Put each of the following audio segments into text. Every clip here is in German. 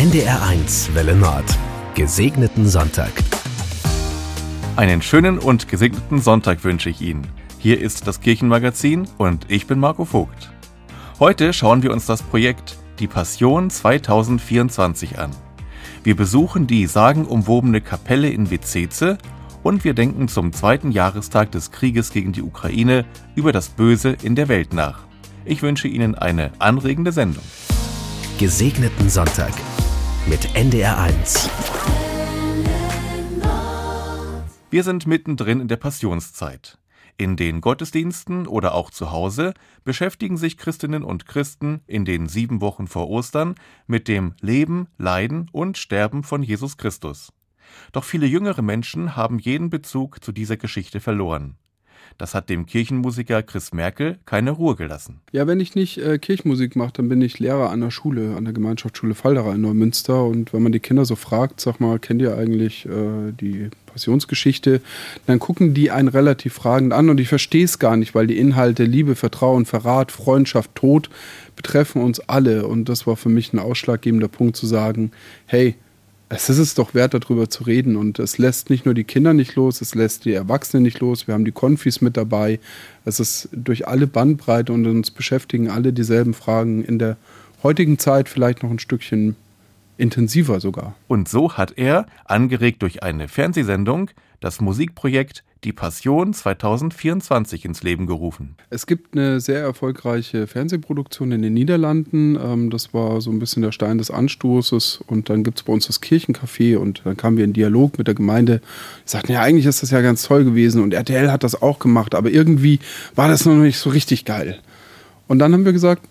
NDR1 Welle Nord. Gesegneten Sonntag. Einen schönen und gesegneten Sonntag wünsche ich Ihnen. Hier ist das Kirchenmagazin und ich bin Marco Vogt. Heute schauen wir uns das Projekt Die Passion 2024 an. Wir besuchen die sagenumwobene Kapelle in Vizzeze und wir denken zum zweiten Jahrestag des Krieges gegen die Ukraine über das Böse in der Welt nach. Ich wünsche Ihnen eine anregende Sendung. Gesegneten Sonntag mit NDR1. Wir sind mittendrin in der Passionszeit. In den Gottesdiensten oder auch zu Hause beschäftigen sich Christinnen und Christen in den sieben Wochen vor Ostern mit dem Leben, Leiden und Sterben von Jesus Christus. Doch viele jüngere Menschen haben jeden Bezug zu dieser Geschichte verloren. Das hat dem Kirchenmusiker Chris Merkel keine Ruhe gelassen. Ja, wenn ich nicht äh, Kirchenmusik mache, dann bin ich Lehrer an der Schule, an der Gemeinschaftsschule Falderer in Neumünster. Und wenn man die Kinder so fragt, sag mal, kennt ihr eigentlich äh, die Passionsgeschichte, dann gucken die einen relativ fragend an und ich verstehe es gar nicht, weil die Inhalte Liebe, Vertrauen, Verrat, Freundschaft, Tod betreffen uns alle. Und das war für mich ein ausschlaggebender Punkt zu sagen, hey, es ist es doch wert, darüber zu reden. Und es lässt nicht nur die Kinder nicht los, es lässt die Erwachsenen nicht los. Wir haben die Konfis mit dabei. Es ist durch alle Bandbreite und uns beschäftigen alle dieselben Fragen in der heutigen Zeit vielleicht noch ein Stückchen intensiver sogar. Und so hat er, angeregt durch eine Fernsehsendung, das Musikprojekt Die Passion 2024 ins Leben gerufen. Es gibt eine sehr erfolgreiche Fernsehproduktion in den Niederlanden. Ähm, das war so ein bisschen der Stein des Anstoßes. Und dann gibt es bei uns das Kirchencafé und dann kamen wir in Dialog mit der Gemeinde. Die sagten, ja, eigentlich ist das ja ganz toll gewesen und RTL hat das auch gemacht, aber irgendwie war das noch nicht so richtig geil. Und dann haben wir gesagt,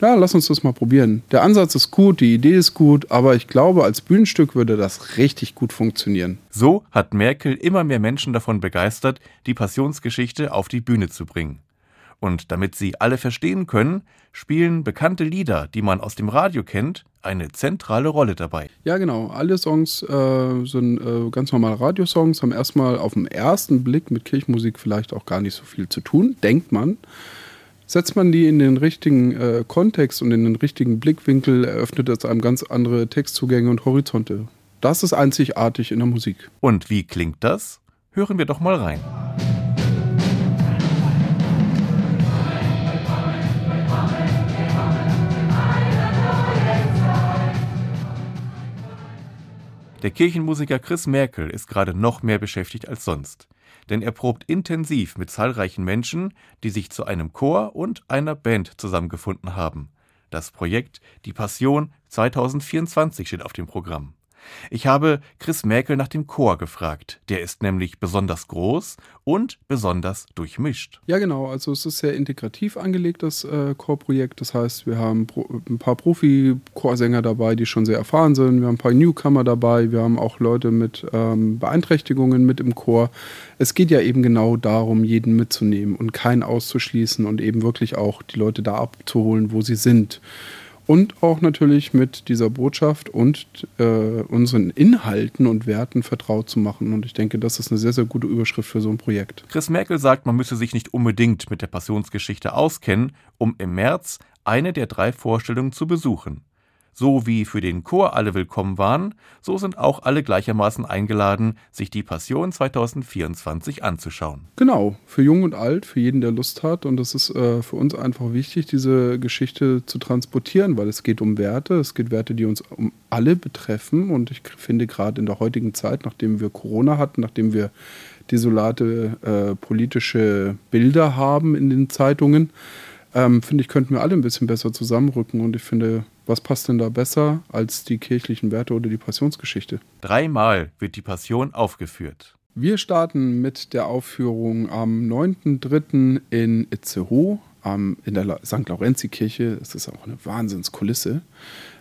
ja, lass uns das mal probieren. Der Ansatz ist gut, die Idee ist gut, aber ich glaube, als Bühnenstück würde das richtig gut funktionieren. So hat Merkel immer mehr Menschen davon begeistert, die Passionsgeschichte auf die Bühne zu bringen. Und damit sie alle verstehen können, spielen bekannte Lieder, die man aus dem Radio kennt, eine zentrale Rolle dabei. Ja, genau. Alle Songs äh, sind äh, ganz normale Radiosongs, haben erstmal auf den ersten Blick mit Kirchenmusik vielleicht auch gar nicht so viel zu tun, denkt man. Setzt man die in den richtigen äh, Kontext und in den richtigen Blickwinkel, eröffnet es einem ganz andere Textzugänge und Horizonte. Das ist einzigartig in der Musik. Und wie klingt das? Hören wir doch mal rein. Der Kirchenmusiker Chris Merkel ist gerade noch mehr beschäftigt als sonst denn er probt intensiv mit zahlreichen Menschen, die sich zu einem Chor und einer Band zusammengefunden haben. Das Projekt Die Passion 2024 steht auf dem Programm. Ich habe Chris Mäkel nach dem Chor gefragt. Der ist nämlich besonders groß und besonders durchmischt. Ja, genau. Also es ist sehr integrativ angelegt, das äh, Chorprojekt. Das heißt, wir haben ein paar Profi-Chorsänger dabei, die schon sehr erfahren sind. Wir haben ein paar Newcomer dabei. Wir haben auch Leute mit ähm, Beeinträchtigungen mit im Chor. Es geht ja eben genau darum, jeden mitzunehmen und keinen auszuschließen und eben wirklich auch die Leute da abzuholen, wo sie sind und auch natürlich mit dieser Botschaft und äh, unseren Inhalten und Werten vertraut zu machen. Und ich denke, das ist eine sehr, sehr gute Überschrift für so ein Projekt. Chris Merkel sagt, man müsse sich nicht unbedingt mit der Passionsgeschichte auskennen, um im März eine der drei Vorstellungen zu besuchen. So wie für den Chor alle willkommen waren, so sind auch alle gleichermaßen eingeladen, sich die Passion 2024 anzuschauen. Genau, für jung und alt, für jeden, der Lust hat. Und es ist äh, für uns einfach wichtig, diese Geschichte zu transportieren, weil es geht um Werte, es geht Werte, die uns um alle betreffen. Und ich finde gerade in der heutigen Zeit, nachdem wir Corona hatten, nachdem wir desolate äh, politische Bilder haben in den Zeitungen, ähm, finde ich, könnten wir alle ein bisschen besser zusammenrücken. Und ich finde, was passt denn da besser als die kirchlichen Werte oder die Passionsgeschichte? Dreimal wird die Passion aufgeführt. Wir starten mit der Aufführung am 9.3. in Itzehoe, in der St. Laurenzi-Kirche. Das ist auch eine Wahnsinnskulisse.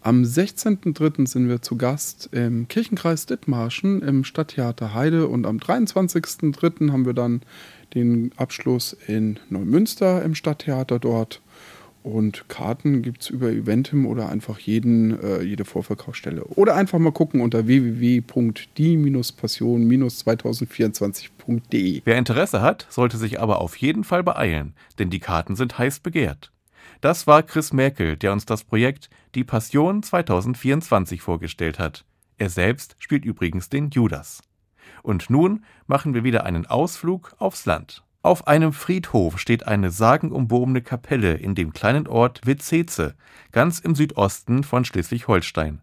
Am 16.03. sind wir zu Gast im Kirchenkreis Dithmarschen im Stadttheater Heide und am 23.03. haben wir dann den Abschluss in Neumünster im Stadttheater dort. Und Karten gibt es über Eventim oder einfach jeden, äh, jede Vorverkaufsstelle. Oder einfach mal gucken unter www.die-passion-2024.de. Wer Interesse hat, sollte sich aber auf jeden Fall beeilen, denn die Karten sind heiß begehrt. Das war Chris Merkel, der uns das Projekt Die Passion 2024 vorgestellt hat. Er selbst spielt übrigens den Judas. Und nun machen wir wieder einen Ausflug aufs Land. Auf einem Friedhof steht eine sagenumwobene Kapelle in dem kleinen Ort Witzeze, ganz im Südosten von Schleswig-Holstein.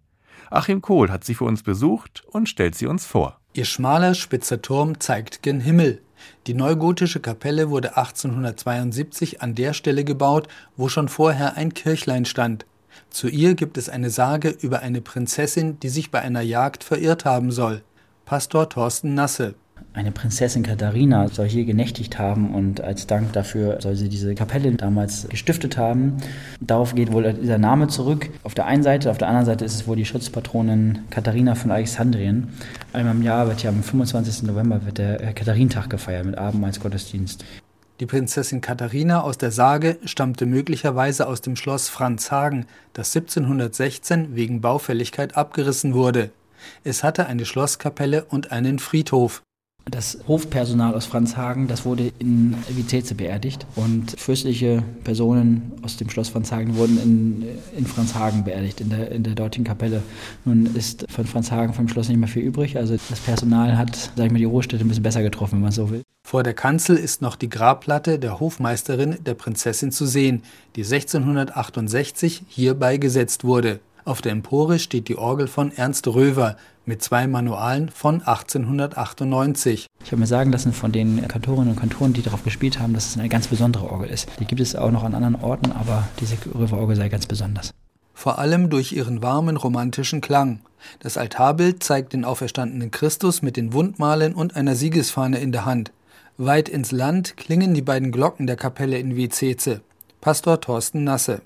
Achim Kohl hat sie für uns besucht und stellt sie uns vor. Ihr schmaler, spitzer Turm zeigt gen Himmel. Die neugotische Kapelle wurde 1872 an der Stelle gebaut, wo schon vorher ein Kirchlein stand. Zu ihr gibt es eine Sage über eine Prinzessin, die sich bei einer Jagd verirrt haben soll. Pastor Thorsten Nasse. Eine Prinzessin Katharina soll hier genächtigt haben und als Dank dafür soll sie diese Kapelle damals gestiftet haben. Darauf geht wohl dieser Name zurück. Auf der einen Seite, auf der anderen Seite ist es wohl die Schutzpatronin Katharina von Alexandrien. Einmal im Jahr wird ja am 25. November wird der Katharinentag gefeiert mit Abendmahlsgottesdienst. Die Prinzessin Katharina aus der Sage stammte möglicherweise aus dem Schloss Franzhagen, das 1716 wegen Baufälligkeit abgerissen wurde. Es hatte eine Schlosskapelle und einen Friedhof. Das Hofpersonal aus Franzhagen, das wurde in Vizeze beerdigt und fürstliche Personen aus dem Schloss Franzhagen wurden in, in Franzhagen beerdigt, in der, in der dortigen Kapelle. Nun ist von Franzhagen vom Schloss nicht mehr viel übrig, also das Personal hat, sag ich mal, die Ruhestätte ein bisschen besser getroffen, wenn man so will. Vor der Kanzel ist noch die Grabplatte der Hofmeisterin der Prinzessin zu sehen, die 1668 hier beigesetzt wurde. Auf der Empore steht die Orgel von Ernst Röver mit zwei Manualen von 1898. Ich habe mir sagen lassen von den Kantorinnen und Kantoren, die darauf gespielt haben, dass es eine ganz besondere Orgel ist. Die gibt es auch noch an anderen Orten, aber diese Röver-Orgel sei ganz besonders. Vor allem durch ihren warmen romantischen Klang. Das Altarbild zeigt den auferstandenen Christus mit den Wundmalen und einer Siegesfahne in der Hand. Weit ins Land klingen die beiden Glocken der Kapelle in Vizeze. Pastor Thorsten Nasse.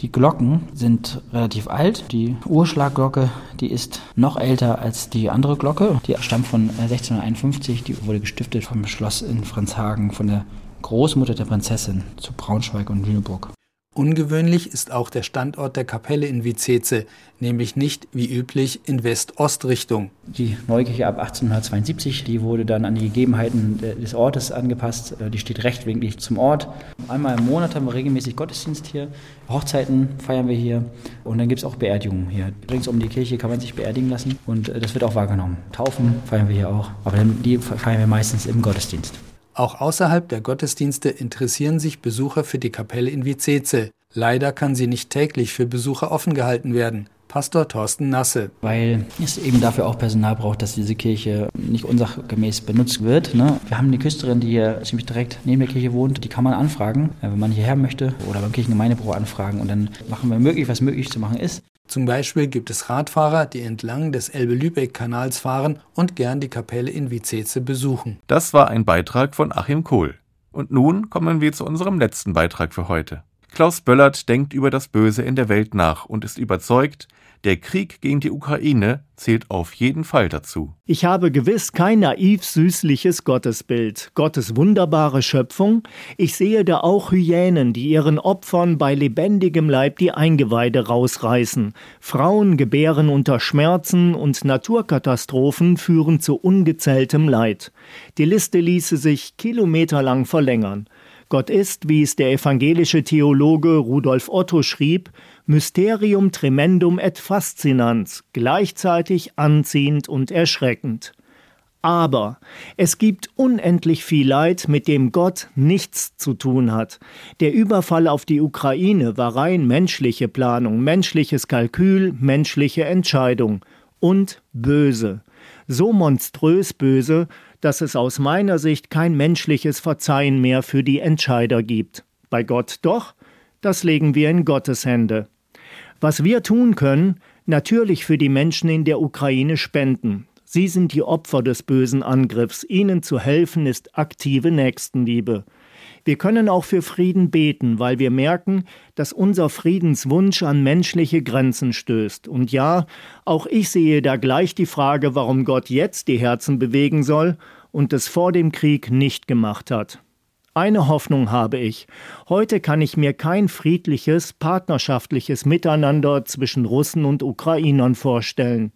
Die Glocken sind relativ alt. Die Urschlagglocke, die ist noch älter als die andere Glocke. Die stammt von 1651. Die wurde gestiftet vom Schloss in Franzhagen von der Großmutter der Prinzessin zu Braunschweig und Lüneburg. Ungewöhnlich ist auch der Standort der Kapelle in Vizeze, nämlich nicht wie üblich in West-Ost-Richtung. Die Neukirche ab 1872, die wurde dann an die Gegebenheiten des Ortes angepasst. Die steht rechtwinklig zum Ort. Einmal im Monat haben wir regelmäßig Gottesdienst hier. Hochzeiten feiern wir hier und dann gibt es auch Beerdigungen hier. Rings um die Kirche kann man sich beerdigen lassen und das wird auch wahrgenommen. Taufen feiern wir hier auch, aber die feiern wir meistens im Gottesdienst. Auch außerhalb der Gottesdienste interessieren sich Besucher für die Kapelle in Vizeze. Leider kann sie nicht täglich für Besucher offen gehalten werden. Pastor Thorsten Nasse. Weil es eben dafür auch Personal braucht, dass diese Kirche nicht unsachgemäß benutzt wird. Ne? Wir haben eine Küsterin, die hier ziemlich direkt neben der Kirche wohnt. Die kann man anfragen, wenn man hierher möchte oder beim Kirchengemeindebüro anfragen. Und dann machen wir möglich, was möglich zu machen ist. Zum Beispiel gibt es Radfahrer, die entlang des Elbe-Lübeck-Kanals fahren und gern die Kapelle in Vizeze besuchen. Das war ein Beitrag von Achim Kohl. Und nun kommen wir zu unserem letzten Beitrag für heute. Klaus Böllert denkt über das Böse in der Welt nach und ist überzeugt, der Krieg gegen die Ukraine zählt auf jeden Fall dazu. Ich habe gewiss kein naiv süßliches Gottesbild, Gottes wunderbare Schöpfung. Ich sehe da auch Hyänen, die ihren Opfern bei lebendigem Leib die Eingeweide rausreißen. Frauen gebären unter Schmerzen und Naturkatastrophen führen zu ungezähltem Leid. Die Liste ließe sich kilometerlang verlängern. Gott ist, wie es der evangelische Theologe Rudolf Otto schrieb, Mysterium tremendum et fascinans, gleichzeitig anziehend und erschreckend. Aber es gibt unendlich viel Leid, mit dem Gott nichts zu tun hat. Der Überfall auf die Ukraine war rein menschliche Planung, menschliches Kalkül, menschliche Entscheidung und böse. So monströs böse, dass es aus meiner Sicht kein menschliches Verzeihen mehr für die Entscheider gibt. Bei Gott doch, das legen wir in Gottes Hände. Was wir tun können, natürlich für die Menschen in der Ukraine spenden. Sie sind die Opfer des bösen Angriffs. Ihnen zu helfen ist aktive Nächstenliebe. Wir können auch für Frieden beten, weil wir merken, dass unser Friedenswunsch an menschliche Grenzen stößt. Und ja, auch ich sehe da gleich die Frage, warum Gott jetzt die Herzen bewegen soll und es vor dem Krieg nicht gemacht hat. Eine Hoffnung habe ich. Heute kann ich mir kein friedliches, partnerschaftliches Miteinander zwischen Russen und Ukrainern vorstellen.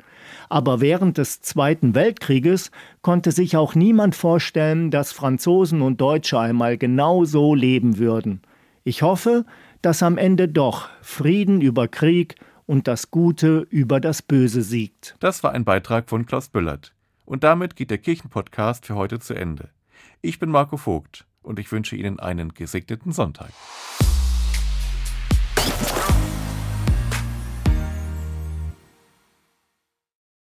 Aber während des Zweiten Weltkrieges konnte sich auch niemand vorstellen, dass Franzosen und Deutsche einmal genau so leben würden. Ich hoffe, dass am Ende doch Frieden über Krieg und das Gute über das Böse siegt. Das war ein Beitrag von Klaus Büllert. Und damit geht der Kirchenpodcast für heute zu Ende. Ich bin Marco Vogt und ich wünsche Ihnen einen gesegneten Sonntag.